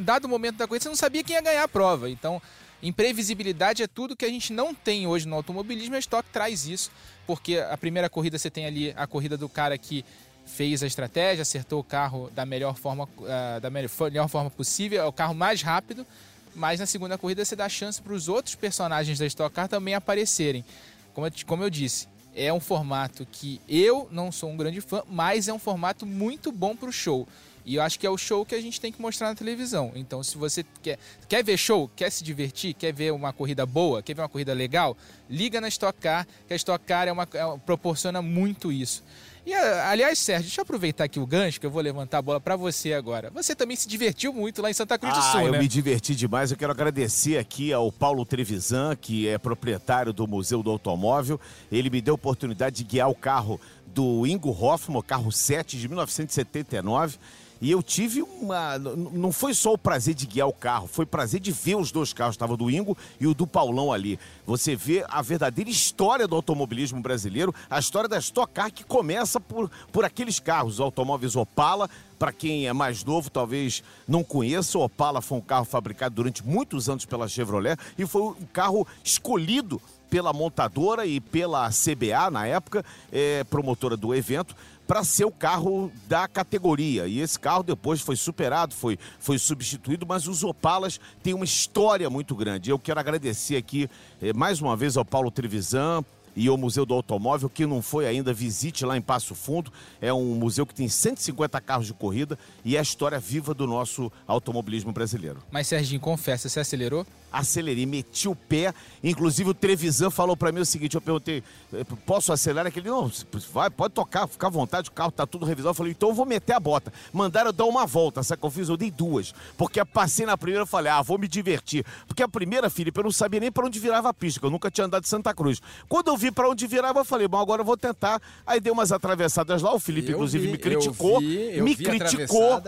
Speaker 4: dado o momento da corrida, você não sabia quem ia ganhar a prova. Então, imprevisibilidade é tudo que a gente não tem hoje no automobilismo. A Stock traz isso, porque a primeira corrida você tem ali a corrida do cara que fez a estratégia, acertou o carro da melhor forma, uh, da melhor forma possível, é o carro mais rápido. Mas na segunda corrida você dá chance para os outros personagens da Stock Car também aparecerem. Como eu, como eu disse, é um formato que eu não sou um grande fã, mas é um formato muito bom para o show. E eu acho que é o show que a gente tem que mostrar na televisão. Então, se você quer, quer ver show, quer se divertir, quer ver uma corrida boa, quer ver uma corrida legal, liga na Stock Car, que a Stock Car é uma, é, proporciona muito isso. E, aliás, Sérgio, deixa eu aproveitar aqui o gancho, que eu vou levantar a bola para você agora. Você também se divertiu muito lá em Santa Cruz
Speaker 2: ah,
Speaker 4: do Sul,
Speaker 2: eu
Speaker 4: né?
Speaker 2: eu me diverti demais. Eu quero agradecer aqui ao Paulo Trevisan, que é proprietário do Museu do Automóvel. Ele me deu a oportunidade de guiar o carro do Ingo Hoffman, carro 7 de 1979. E eu tive uma. Não foi só o prazer de guiar o carro, foi o prazer de ver os dois carros. Estava do Ingo e o do Paulão ali. Você vê a verdadeira história do automobilismo brasileiro, a história da Stock Car que começa por, por aqueles carros, os automóveis Opala. Para quem é mais novo, talvez não conheça, o Opala foi um carro fabricado durante muitos anos pela Chevrolet e foi um carro escolhido pela montadora e pela CBA na época, é, promotora do evento, para ser o carro da categoria. E esse carro depois foi superado, foi, foi substituído, mas os Opalas têm uma história muito grande. Eu quero agradecer aqui eh, mais uma vez ao Paulo Trevisan, e o Museu do Automóvel. que não foi ainda, visite lá em Passo Fundo. É um museu que tem 150 carros de corrida e é a história viva do nosso automobilismo brasileiro.
Speaker 4: Mas, Serginho, confessa, você acelerou?
Speaker 2: Acelerei, meti o pé. Inclusive, o Trevisan falou para mim o seguinte: eu perguntei, eh, posso acelerar? Aquele, não, vai, pode tocar, fica à vontade, o carro tá tudo revisado. Eu falei, então eu vou meter a bota. Mandaram eu dar uma volta, sabe o que eu fiz? Eu dei duas. Porque passei na primeira e falei, ah, vou me divertir. Porque a primeira, Felipe, eu não sabia nem para onde virava a pista, eu nunca tinha andado de Santa Cruz. Quando eu vi para onde virava, eu falei, bom, agora eu vou tentar. Aí dei umas atravessadas lá, o Felipe, eu inclusive, vi, me criticou.
Speaker 5: Eu vi, eu
Speaker 2: me
Speaker 5: vi
Speaker 2: criticou.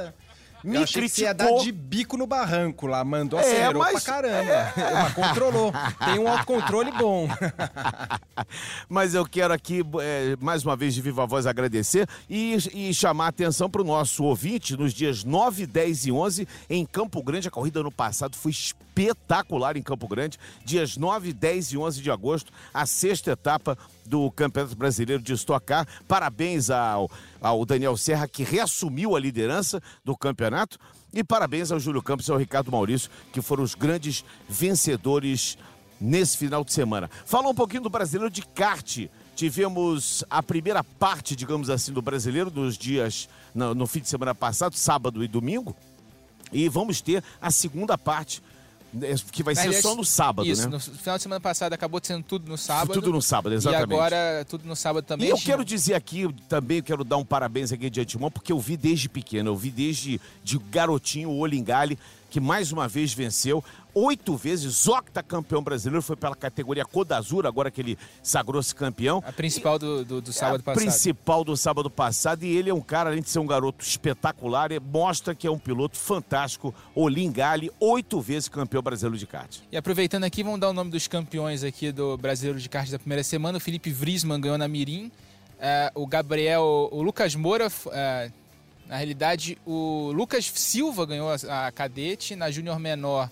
Speaker 5: Me eu criticou. que ia dar de bico no barranco lá, mandou, acelerou é, mas... pra caramba. É. *laughs* Mas controlou. Tem um autocontrole bom. *laughs*
Speaker 2: mas eu quero aqui, é, mais uma vez, de viva voz, agradecer e, e chamar a atenção para o nosso ouvinte nos dias 9, 10 e 11 em Campo Grande. A corrida ano passado foi espetacular em Campo Grande. Dias 9, 10 e 11 de agosto, a sexta etapa do Campeonato Brasileiro de Stock Car. Parabéns ao, ao Daniel Serra, que reassumiu a liderança do campeonato. E parabéns ao Júlio Campos e ao Ricardo Maurício, que foram os grandes vencedores nesse final de semana. Fala um pouquinho do brasileiro de kart. tivemos a primeira parte, digamos assim, do brasileiro nos dias, no, no fim de semana passado, sábado e domingo. E vamos ter a segunda parte que vai ser só no sábado,
Speaker 4: isso,
Speaker 2: né?
Speaker 4: no final de semana passada acabou sendo tudo no sábado.
Speaker 2: Tudo no sábado, exatamente.
Speaker 4: E agora tudo no sábado também.
Speaker 2: E eu quero dizer aqui, também quero dar um parabéns aqui de antemão, porque eu vi desde pequeno, eu vi desde de garotinho o Olingale, que mais uma vez venceu oito vezes octacampeão brasileiro, foi pela categoria Codazur, agora que ele sagrou-se campeão.
Speaker 4: A principal do, do, do sábado
Speaker 2: a
Speaker 4: passado.
Speaker 2: principal do sábado passado. E ele é um cara, além de ser um garoto espetacular, mostra que é um piloto fantástico. Olim Gale, oito vezes campeão brasileiro de kart.
Speaker 4: E aproveitando aqui, vamos dar o nome dos campeões aqui do brasileiro de kart da primeira semana. O Felipe Vrisman ganhou na Mirim. Uh, o Gabriel, o Lucas Moura... Uh, na realidade, o Lucas Silva ganhou a, a cadete, na Júnior Menor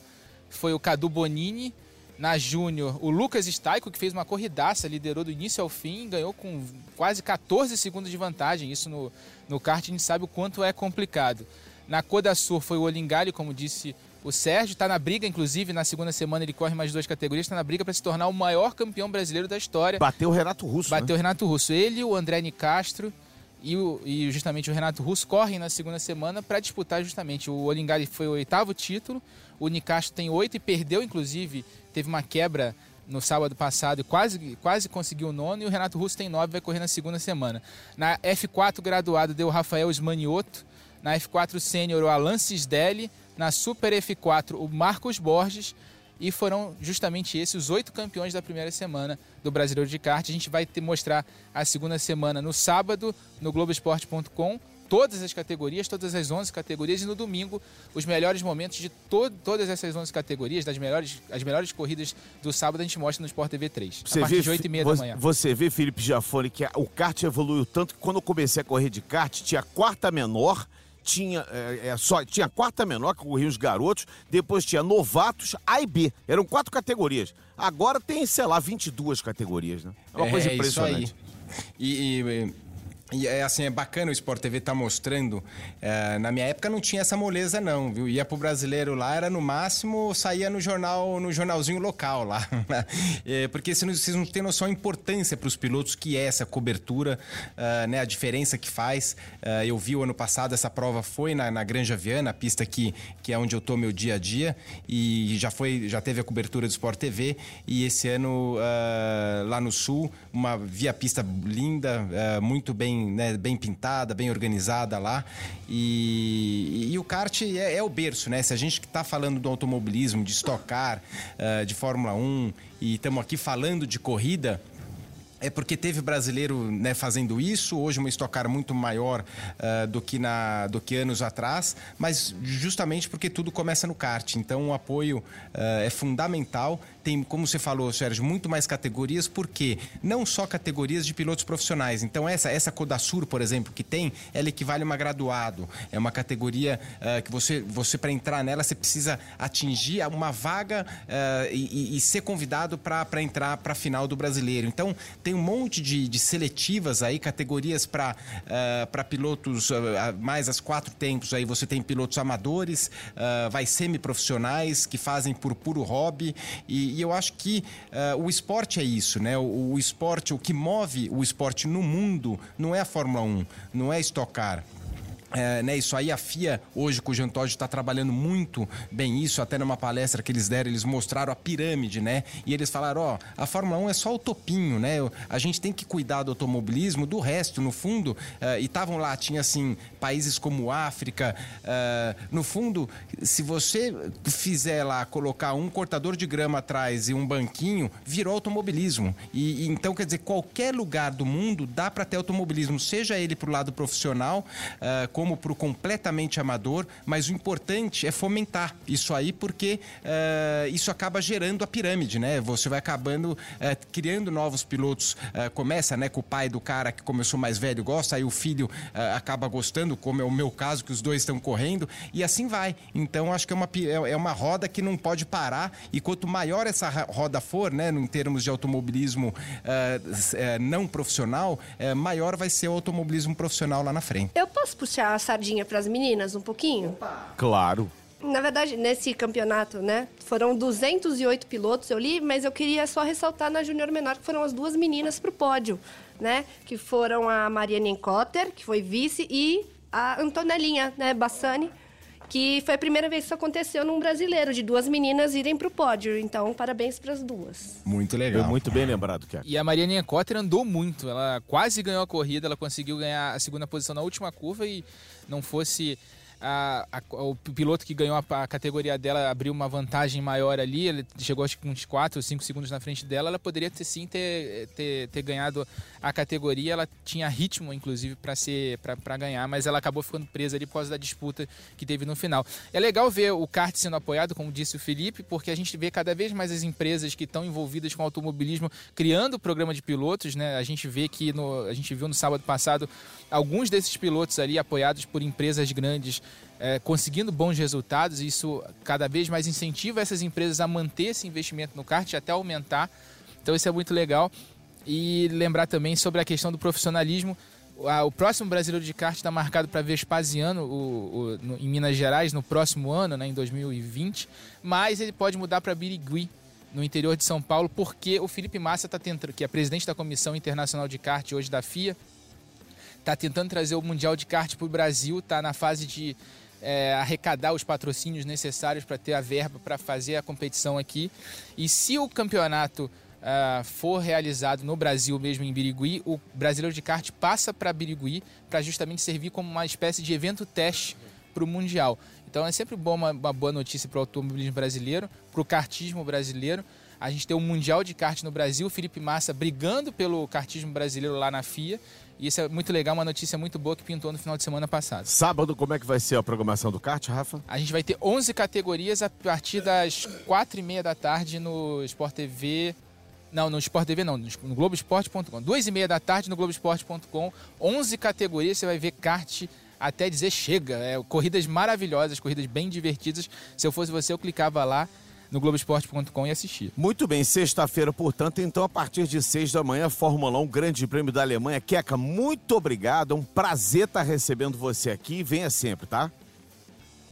Speaker 4: foi o Cadu Bonini. Na Júnior, o Lucas Staico, que fez uma corridaça, liderou do início ao fim, ganhou com quase 14 segundos de vantagem. Isso no, no kart a gente sabe o quanto é complicado. Na Sur foi o Olingali, como disse o Sérgio, está na briga, inclusive, na segunda semana ele corre mais duas categorias, está na briga para se tornar o maior campeão brasileiro da história.
Speaker 2: Bateu o Renato Russo.
Speaker 4: Bateu
Speaker 2: né?
Speaker 4: o Renato Russo. Ele, o André Nicastro e, o, e justamente o Renato Russo correm na segunda semana para disputar justamente. O Olingari foi o oitavo título, o Nicastro tem oito e perdeu, inclusive, teve uma quebra no sábado passado e quase, quase conseguiu o nono. E o Renato Russo tem nove vai correr na segunda semana. Na F4 graduado deu o Rafael Smanioto. Na F4 sênior o Alan Cisdelli. Na Super F4 o Marcos Borges. E foram justamente esses os oito campeões da primeira semana do Brasileiro de Kart. A gente vai te mostrar a segunda semana no sábado no Globoesporte.com. Todas as categorias, todas as 11 categorias e no domingo os melhores momentos de to todas essas 11 categorias, das melhores, as melhores corridas do sábado a gente mostra no Sport TV 3,
Speaker 2: você
Speaker 4: a partir
Speaker 2: vê,
Speaker 4: de 8 e meia
Speaker 2: você,
Speaker 4: da manhã.
Speaker 2: Você vê, Felipe Giafone, que o kart evoluiu tanto que quando eu comecei a correr de kart tinha quarta menor, tinha é, é, só tinha quarta menor que corriam os garotos, depois tinha novatos A e B. Eram quatro categorias. Agora tem, sei lá, 22 categorias, né? É uma
Speaker 5: é,
Speaker 2: coisa impressionante.
Speaker 5: Isso aí. E, e, e é assim, é bacana o Sport TV tá mostrando. É, na minha época não tinha essa moleza, não, viu? Ia pro brasileiro lá, era no máximo, saía no jornal, no jornalzinho local lá. *laughs* é, porque vocês não têm noção da importância para os pilotos que é essa cobertura, uh, né? A diferença que faz. Uh, eu vi o ano passado, essa prova foi na, na Granja Viana, a pista que, que é onde eu tô meu dia a dia, e já foi, já teve a cobertura do Sport TV. E esse ano, uh, lá no sul, uma via pista linda, muito bem né, bem pintada, bem organizada lá. E, e o kart é, é, o berço, né? Se a gente está falando do automobilismo, de estocar, uh, de Fórmula 1 e estamos aqui falando de corrida, é porque teve brasileiro né, fazendo isso, hoje uma estocar muito maior uh, do, que na, do que anos atrás, mas justamente porque tudo começa no kart. Então o apoio uh, é fundamental tem, como você falou, Sérgio, muito mais categorias, porque não só categorias de pilotos profissionais. Então, essa, essa Codasur, por exemplo, que tem, ela equivale a uma graduado. É uma categoria uh, que você, você para entrar nela, você precisa atingir uma vaga uh, e, e, ser convidado para entrar para a final do brasileiro. Então, tem um monte de, de seletivas aí, categorias para uh, pilotos mais as quatro tempos. Aí você tem pilotos amadores, vai semiprofissionais que fazem por puro hobby e, e eu acho que uh, o esporte é isso, né? O, o, esporte, o que move o esporte no mundo não é a Fórmula 1, não é estocar. É, né, isso aí a FIA, hoje com o Jean Todt está trabalhando muito bem isso, até numa palestra que eles deram, eles mostraram a pirâmide, né? E eles falaram, ó, a Fórmula 1 é só o topinho, né? A gente tem que cuidar do automobilismo, do resto, no fundo, uh, e estavam lá, tinha assim, países como África, uh, no fundo, se você fizer lá, colocar um cortador de grama atrás e um banquinho, virou automobilismo. E, e então, quer dizer, qualquer lugar do mundo dá para ter automobilismo, seja ele para o lado profissional, uh, como para o completamente amador, mas o importante é fomentar isso aí, porque uh, isso acaba gerando a pirâmide, né? Você vai acabando uh, criando novos pilotos. Uh, começa né, com o pai do cara que começou mais velho gosta, aí o filho acaba gostando, como é o meu caso, que os dois estão correndo, e assim vai. Então, acho que é uma, é, é uma roda que não pode parar, e quanto maior essa roda for, né, em termos de automobilismo não profissional, maior vai ser o automobilismo profissional lá na frente.
Speaker 3: Eu posso puxar a sardinha para as meninas um pouquinho?
Speaker 2: Claro.
Speaker 3: Na verdade, nesse campeonato, né, foram 208 pilotos, eu li, mas eu queria só ressaltar na Júnior Menor que foram as duas meninas para o pódio, né, que foram a Mariane Cotter, que foi vice, e a Antonelinha, né, Bassani, que foi a primeira vez que isso aconteceu num brasileiro, de duas meninas irem para o pódio. Então, parabéns para as duas.
Speaker 5: Muito legal.
Speaker 2: Foi muito bem lembrado, Keca.
Speaker 4: E a Marianinha Cotter andou muito. Ela quase ganhou a corrida, ela conseguiu ganhar a segunda posição na última curva e não fosse a, a, o piloto que ganhou a, a, categoria dela abriu uma vantagem maior ali, ele chegou acho que uns 4 ou 5 segundos na frente dela, ela poderia ter sim ter, ter, ter ganhado a categoria, ela tinha ritmo inclusive para ser para ganhar, mas ela acabou ficando presa ali por causa da disputa que teve no final. É legal ver o kart sendo apoiado, como disse o Felipe, porque a gente vê cada vez mais as empresas que estão envolvidas com automobilismo criando o programa de pilotos, né? A gente vê que no, a gente viu no sábado passado alguns desses pilotos ali apoiados por empresas grandes é, conseguindo bons resultados. E isso cada vez mais incentiva essas empresas a manter esse investimento no kart e até aumentar. Então isso é muito legal. E lembrar também sobre a questão do profissionalismo. O próximo brasileiro de kart está marcado para Vespasiano, o, o, no, em Minas Gerais, no próximo ano, né, em 2020. Mas ele pode mudar para Birigui, no interior de São Paulo, porque o Felipe Massa está tentando, que é presidente da Comissão Internacional de Kart hoje da FIA, está tentando trazer o Mundial de Kart para o Brasil, está na fase de é, arrecadar os patrocínios necessários para ter a verba para fazer a competição aqui. E se o campeonato uh, for realizado no Brasil mesmo, em Birigui, o Brasileiro de Kart passa para Birigui para justamente servir como uma espécie de evento teste para o Mundial. Então é sempre bom uma, uma boa notícia para o automobilismo brasileiro, para o kartismo brasileiro. A gente tem um Mundial de Kart no Brasil, Felipe Massa brigando pelo kartismo brasileiro lá na FIA. E isso é muito legal, uma notícia muito boa que pintou no final de semana passado.
Speaker 2: Sábado, como é que vai ser a programação do kart, Rafa?
Speaker 4: A gente vai ter 11 categorias a partir das 4 e meia da tarde no Sport TV. Não, no Sport TV não, no Globoesporte.com. 2 e meia da tarde no Globoesporte.com. 11 categorias, você vai ver kart até dizer chega. É, corridas maravilhosas, corridas bem divertidas. Se eu fosse você, eu clicava lá no Globoesporte.com e assistir.
Speaker 2: Muito bem, sexta-feira, portanto, então a partir de seis da manhã, Fórmula 1, Grande Prêmio da Alemanha. Queca, muito obrigado, é um prazer estar recebendo você aqui venha sempre, tá?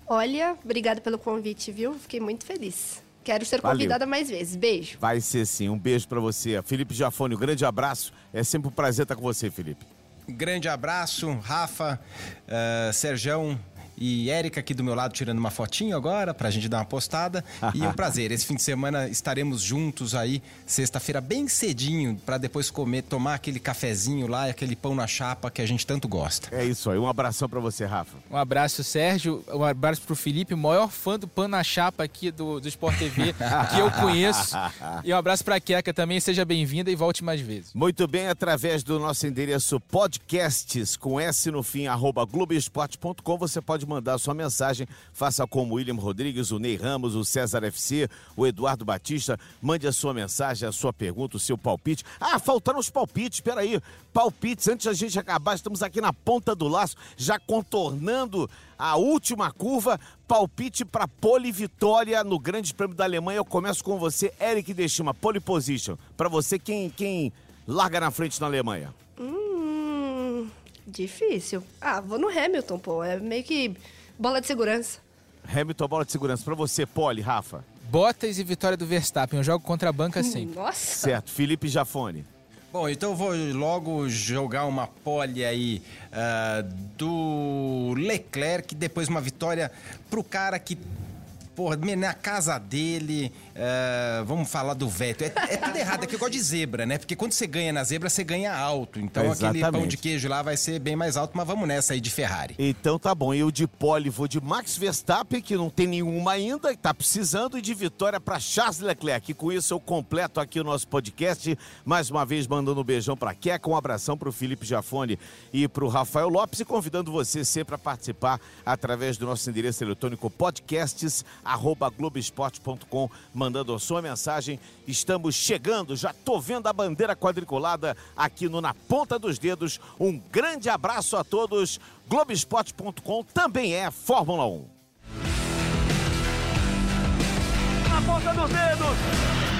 Speaker 3: Olha, obrigada pelo convite, viu? Fiquei muito feliz. Quero ser Valeu. convidada mais vezes. Beijo.
Speaker 2: Vai ser sim. Um beijo para você. Felipe Jafone, um grande abraço. É sempre um prazer estar com você, Felipe.
Speaker 5: Grande abraço, Rafa, uh, Serjão, e Érica aqui do meu lado tirando uma fotinho agora pra gente dar uma postada. e é um *laughs* prazer. Esse fim de semana estaremos juntos aí, sexta-feira, bem cedinho, para depois comer, tomar aquele cafezinho lá e aquele pão na chapa que a gente tanto gosta.
Speaker 2: É isso aí. Um abração para você, Rafa.
Speaker 4: Um abraço, Sérgio. Um abraço pro Felipe, maior fã do pão na chapa aqui do, do Sport TV que eu conheço. *laughs* E um abraço pra Queca também. Seja bem-vinda e volte mais vezes.
Speaker 2: Muito bem, através do nosso endereço podcasts com S no fim, arroba globoesporte.com, você pode mandar sua mensagem. Faça como o William Rodrigues, o Ney Ramos, o César FC, o Eduardo Batista. Mande a sua mensagem, a sua pergunta, o seu palpite. Ah, faltaram os palpites, peraí. Palpites, antes da gente acabar, estamos aqui na ponta do laço, já contornando a última curva. Palpite para pole vitória no Grande Prêmio da Alemanha. Eu começo com você, Eric Dechima, pole position. Para você, quem, quem larga na frente na Alemanha?
Speaker 3: Hum, difícil. Ah, vou no Hamilton, pô. É meio que Bola de segurança.
Speaker 2: Hamilton, bola de segurança. Para você, Pole, Rafa.
Speaker 4: Bottas e vitória do Verstappen. Eu jogo contra a banca hum, sempre.
Speaker 3: Nossa.
Speaker 2: Certo. Felipe Jafone.
Speaker 5: Bom, então eu vou logo jogar uma pole aí uh, do Leclerc, depois uma vitória pro cara que porra, na casa dele, uh, vamos falar do Vettel. É, é tudo errado, é que eu gosto de zebra, né? Porque quando você ganha na zebra, você ganha alto. Então Exatamente. aquele pão de queijo lá vai ser bem mais alto, mas vamos nessa aí de Ferrari.
Speaker 2: Então tá bom. Eu de pole vou de Max Verstappen, que não tem nenhuma ainda, tá precisando, e de vitória para Charles Leclerc. E com isso eu completo aqui o nosso podcast. Mais uma vez mandando um beijão para Queca, um abração para o Felipe Jafone e para o Rafael Lopes e convidando você sempre a participar através do nosso endereço eletrônico podcasts arroba globesport.com, mandando a sua mensagem. Estamos chegando, já tô vendo a bandeira quadriculada aqui no Na Ponta dos Dedos. Um grande abraço a todos. Globesport.com também é Fórmula 1.
Speaker 1: Na ponta dos dedos.